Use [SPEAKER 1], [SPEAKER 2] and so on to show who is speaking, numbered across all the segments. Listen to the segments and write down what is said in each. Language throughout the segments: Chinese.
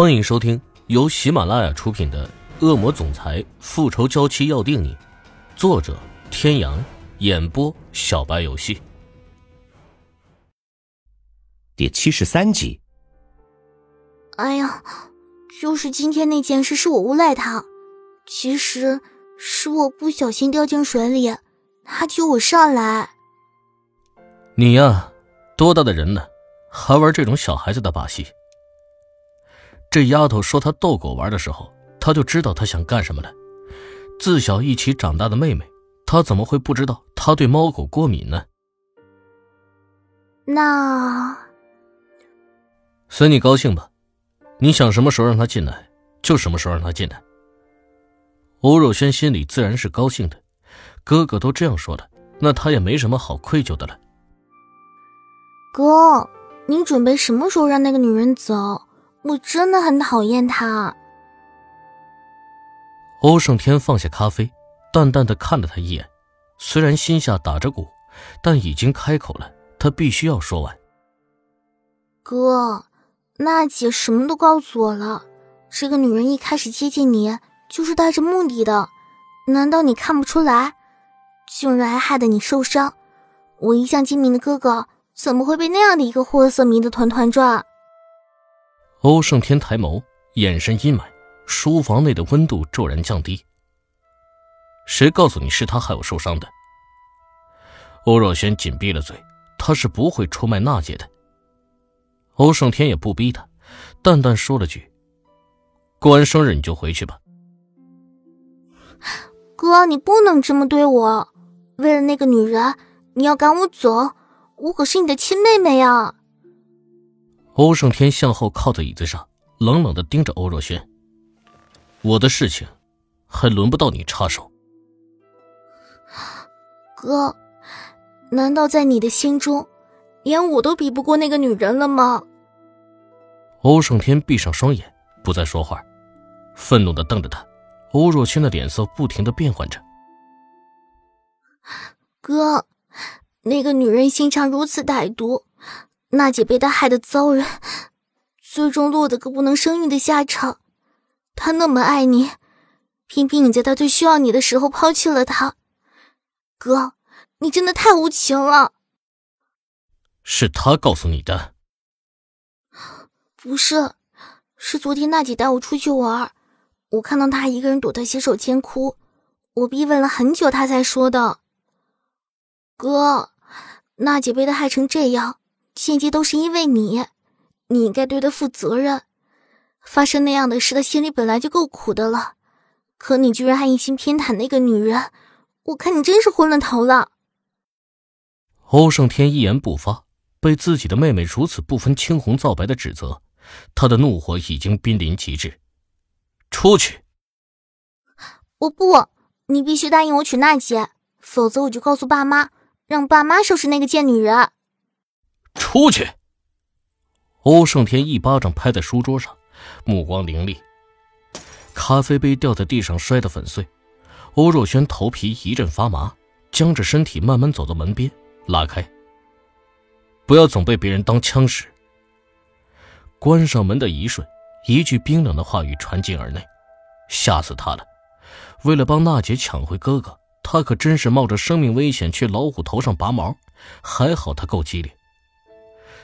[SPEAKER 1] 欢迎收听由喜马拉雅出品的《恶魔总裁复仇娇妻要定你》，作者：天阳，演播：小白游戏。
[SPEAKER 2] 第七十三集。
[SPEAKER 3] 哎呀，就是今天那件事是我诬赖他，其实是我不小心掉进水里，他救我上来。
[SPEAKER 1] 你呀，多大的人了，还玩这种小孩子的把戏？这丫头说她逗狗玩的时候，她就知道她想干什么了。自小一起长大的妹妹，她怎么会不知道她对猫狗过敏呢？
[SPEAKER 3] 那
[SPEAKER 1] 随你高兴吧，你想什么时候让她进来，就什么时候让她进来。欧若轩心里自然是高兴的，哥哥都这样说了，那他也没什么好愧疚的了。
[SPEAKER 3] 哥，你准备什么时候让那个女人走？我真的很讨厌他。
[SPEAKER 1] 欧胜天放下咖啡，淡淡的看了他一眼，虽然心下打着鼓，但已经开口了，他必须要说完。
[SPEAKER 3] 哥，娜姐什么都告诉我了，这个女人一开始接近你就是带着目的的，难道你看不出来？竟然还害得你受伤，我一向精明的哥哥怎么会被那样的一个货色迷得团团转？
[SPEAKER 1] 欧胜天抬眸，眼神阴霾，书房内的温度骤然降低。谁告诉你是他害我受伤的？欧若轩紧闭了嘴，他是不会出卖娜姐的。欧胜天也不逼他，淡淡说了句：“过完生日你就回去吧。”
[SPEAKER 3] 哥，你不能这么对我！为了那个女人，你要赶我走？我可是你的亲妹妹呀！
[SPEAKER 1] 欧胜天向后靠在椅子上，冷冷的盯着欧若轩：“我的事情，还轮不到你插手。”
[SPEAKER 3] 哥，难道在你的心中，连我都比不过那个女人了吗？
[SPEAKER 1] 欧胜天闭上双眼，不再说话，愤怒的瞪着他。欧若轩的脸色不停的变换着。
[SPEAKER 3] 哥，那个女人心肠如此歹毒。娜姐被他害得遭人，最终落得个不能生育的下场。他那么爱你，偏偏你在他最需要你的时候抛弃了他。哥，你真的太无情了。
[SPEAKER 1] 是他告诉你的？
[SPEAKER 3] 不是，是昨天娜姐带我出去玩，我看到她一个人躲在洗手间哭，我逼问了很久，她才说的。哥，娜姐被他害成这样。现阶都是因为你，你应该对他负责任。发生那样的事，他心里本来就够苦的了，可你居然还一心偏袒那个女人，我看你真是昏了头了。
[SPEAKER 1] 欧胜天一言不发，被自己的妹妹如此不分青红皂白的指责，他的怒火已经濒临极致。出去！
[SPEAKER 3] 我不，你必须答应我娶娜姐，否则我就告诉爸妈，让爸妈收拾那个贱女人。
[SPEAKER 1] 出去！欧胜天一巴掌拍在书桌上，目光凌厉，咖啡杯掉在地上摔得粉碎。欧若轩头皮一阵发麻，僵着身体慢慢走到门边，拉开。不要总被别人当枪使。关上门的一瞬，一句冰冷的话语传进耳内，吓死他了。为了帮娜姐抢回哥哥，他可真是冒着生命危险去老虎头上拔毛。还好他够机灵。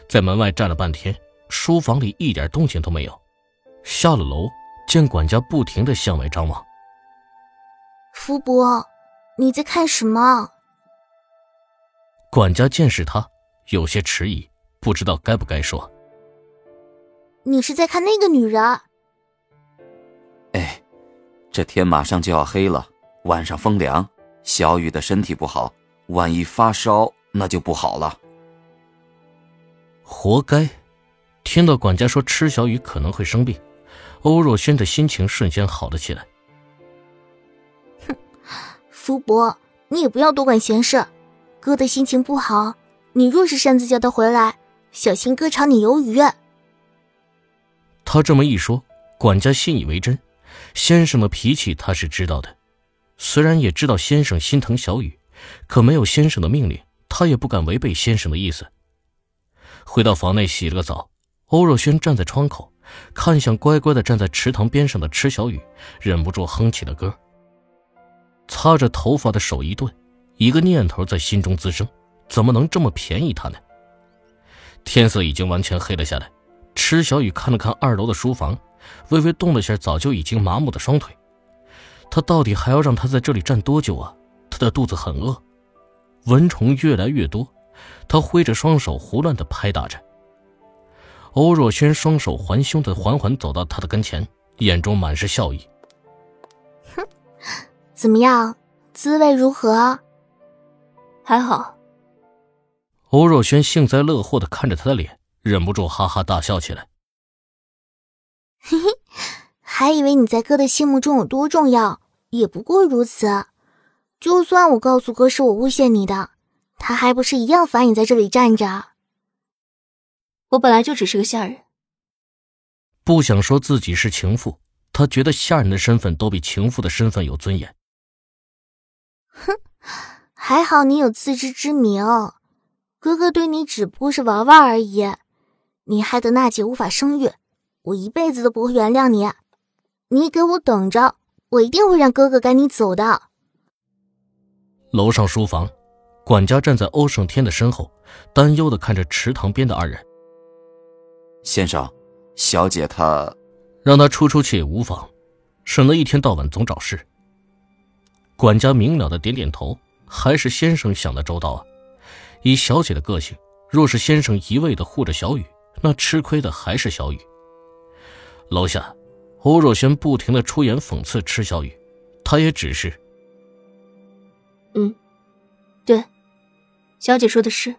[SPEAKER 1] 在门外站了半天，书房里一点动静都没有。下了楼，见管家不停的向外张望。
[SPEAKER 3] 福伯，你在看什么？
[SPEAKER 1] 管家见是他，有些迟疑，不知道该不该说。
[SPEAKER 3] 你是在看那个女人？
[SPEAKER 4] 哎，这天马上就要黑了，晚上风凉，小雨的身体不好，万一发烧那就不好了。
[SPEAKER 1] 活该！听到管家说吃小雨可能会生病，欧若轩的心情瞬间好了起来。
[SPEAKER 3] 哼，福伯，你也不要多管闲事。哥的心情不好，你若是擅自叫他回来，小心哥炒你鱿鱼。
[SPEAKER 1] 他这么一说，管家信以为真。先生的脾气他是知道的，虽然也知道先生心疼小雨，可没有先生的命令，他也不敢违背先生的意思。回到房内洗了个澡，欧若轩站在窗口，看向乖乖的站在池塘边上的池小雨，忍不住哼起了歌。擦着头发的手一顿，一个念头在心中滋生：怎么能这么便宜他呢？天色已经完全黑了下来，池小雨看了看二楼的书房，微微动了下早就已经麻木的双腿。他到底还要让他在这里站多久啊？他的肚子很饿，蚊虫越来越多，他挥着双手胡乱的拍打着。欧若轩双手环胸的缓缓走到他的跟前，眼中满是笑意。
[SPEAKER 3] 哼，怎么样，滋味如何？
[SPEAKER 5] 还好。
[SPEAKER 1] 欧若轩幸灾乐祸的看着他的脸，忍不住哈哈大笑起来。
[SPEAKER 3] 嘿嘿，还以为你在哥的心目中有多重要，也不过如此。就算我告诉哥是我诬陷你的，他还不是一样罚你在这里站着？
[SPEAKER 5] 我本来就只是个下人，
[SPEAKER 1] 不想说自己是情妇，他觉得下人的身份都比情妇的身份有尊严。
[SPEAKER 3] 哼，还好你有自知之明，哥哥对你只不过是玩玩而已，你害得娜姐无法生育，我一辈子都不会原谅你。你给我等着，我一定会让哥哥赶你走的。
[SPEAKER 1] 楼上书房，管家站在欧胜天的身后，担忧的看着池塘边的二人。
[SPEAKER 4] 先生，小姐她，
[SPEAKER 1] 让她出出去也无妨，省得一天到晚总找事。管家明了的点点头，还是先生想的周到啊。以小姐的个性，若是先生一味的护着小雨，那吃亏的还是小雨。楼下，欧若轩不停的出言讽刺池小雨，他也只是，
[SPEAKER 5] 嗯，对，小姐说的是，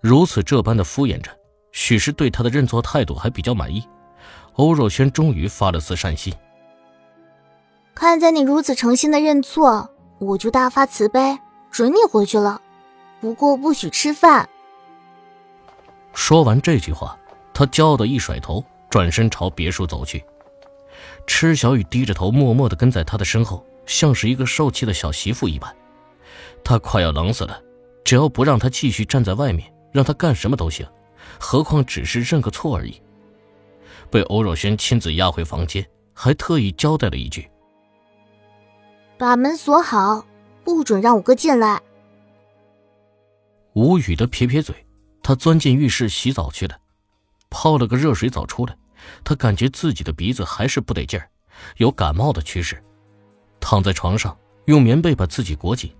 [SPEAKER 1] 如此这般的敷衍着。许是对他的认错态度还比较满意，欧若轩终于发了次善心。
[SPEAKER 3] 看在你如此诚心的认错，我就大发慈悲，准你回去了。不过不许吃饭。
[SPEAKER 1] 说完这句话，他骄傲的一甩头，转身朝别墅走去。池小雨低着头，默默的跟在他的身后，像是一个受气的小媳妇一般。他快要冷死了，只要不让他继续站在外面，让他干什么都行。何况只是认个错而已。被欧若轩亲自押回房间，还特意交代了一句：“
[SPEAKER 3] 把门锁好，不准让我哥进来。”
[SPEAKER 1] 无语的撇撇嘴，他钻进浴室洗澡去了，泡了个热水澡出来，他感觉自己的鼻子还是不得劲儿，有感冒的趋势。躺在床上，用棉被把自己裹紧，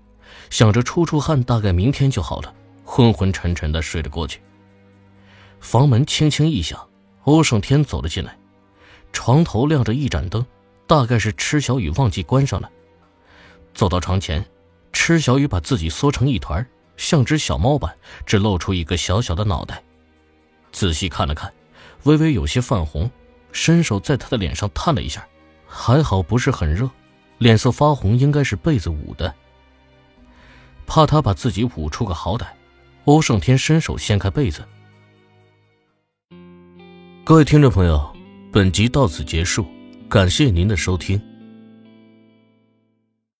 [SPEAKER 1] 想着出出汗，大概明天就好了，昏昏沉沉的睡了过去。房门轻轻一响，欧胜天走了进来。床头亮着一盏灯，大概是池小雨忘记关上了。走到床前，池小雨把自己缩成一团，像只小猫般，只露出一个小小的脑袋。仔细看了看，微微有些泛红，伸手在他的脸上探了一下，还好不是很热。脸色发红，应该是被子捂的。怕他把自己捂出个好歹，欧胜天伸手掀开被子。各位听众朋友，本集到此结束，感谢您的收听。